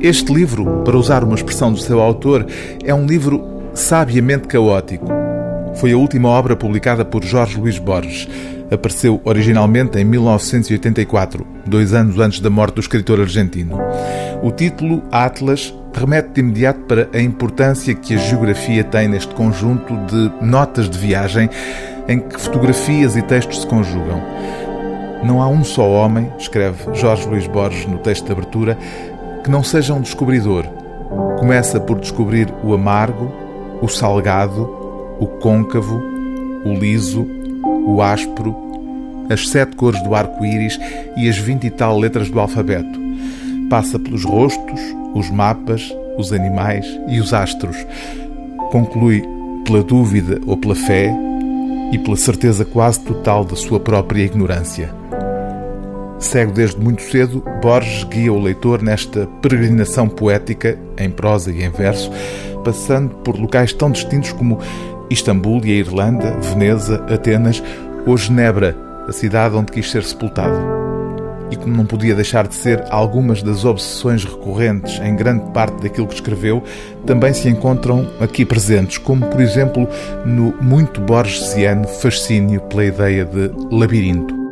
Este livro, para usar uma expressão do seu autor, é um livro sabiamente caótico. Foi a última obra publicada por Jorge Luís Borges. Apareceu originalmente em 1984, dois anos antes da morte do escritor argentino. O título, Atlas, remete de imediato para a importância que a geografia tem neste conjunto de notas de viagem em que fotografias e textos se conjugam. Não há um só homem, escreve Jorge Luís Borges no texto de abertura, que não seja um descobridor. Começa por descobrir o amargo, o salgado, o côncavo, o liso, o áspero, as sete cores do arco-íris e as vinte e tal letras do alfabeto. Passa pelos rostos, os mapas, os animais e os astros. Conclui pela dúvida ou pela fé e pela certeza quase total da sua própria ignorância. Cego desde muito cedo, Borges guia o leitor nesta peregrinação poética, em prosa e em verso, passando por locais tão distintos como Istambul e a Irlanda, Veneza, Atenas ou Genebra, a cidade onde quis ser sepultado. E como não podia deixar de ser algumas das obsessões recorrentes em grande parte daquilo que escreveu, também se encontram aqui presentes, como por exemplo no muito borgesiano fascínio pela ideia de labirinto.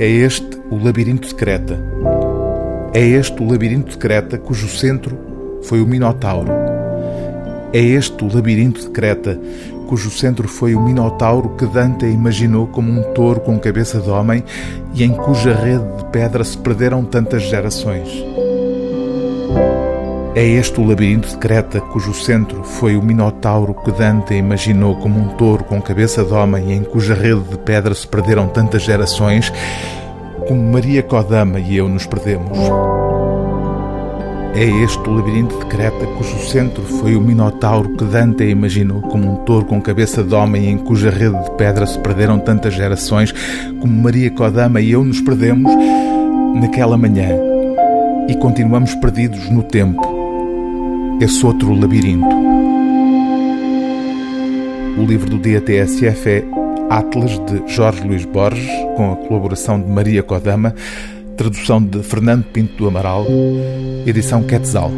É este o labirinto de Creta. É este o labirinto de Creta cujo centro foi o Minotauro. É este o labirinto de Creta cujo centro foi o Minotauro que Dante imaginou como um touro com cabeça de homem e em cuja rede de pedra se perderam tantas gerações. É este o labirinto de Creta, cujo centro foi o Minotauro que Dante imaginou como um touro com cabeça de homem em cuja rede de pedra se perderam tantas gerações, como Maria Kodama e eu nos perdemos. É este o labirinto de Creta, cujo centro foi o Minotauro que Dante imaginou como um touro com cabeça de homem em cuja rede de pedra se perderam tantas gerações, como Maria Kodama e eu nos perdemos naquela manhã e continuamos perdidos no tempo esse outro labirinto. O livro do dia TSF é Atlas, de Jorge Luís Borges, com a colaboração de Maria Kodama, tradução de Fernando Pinto do Amaral, edição Quetzal.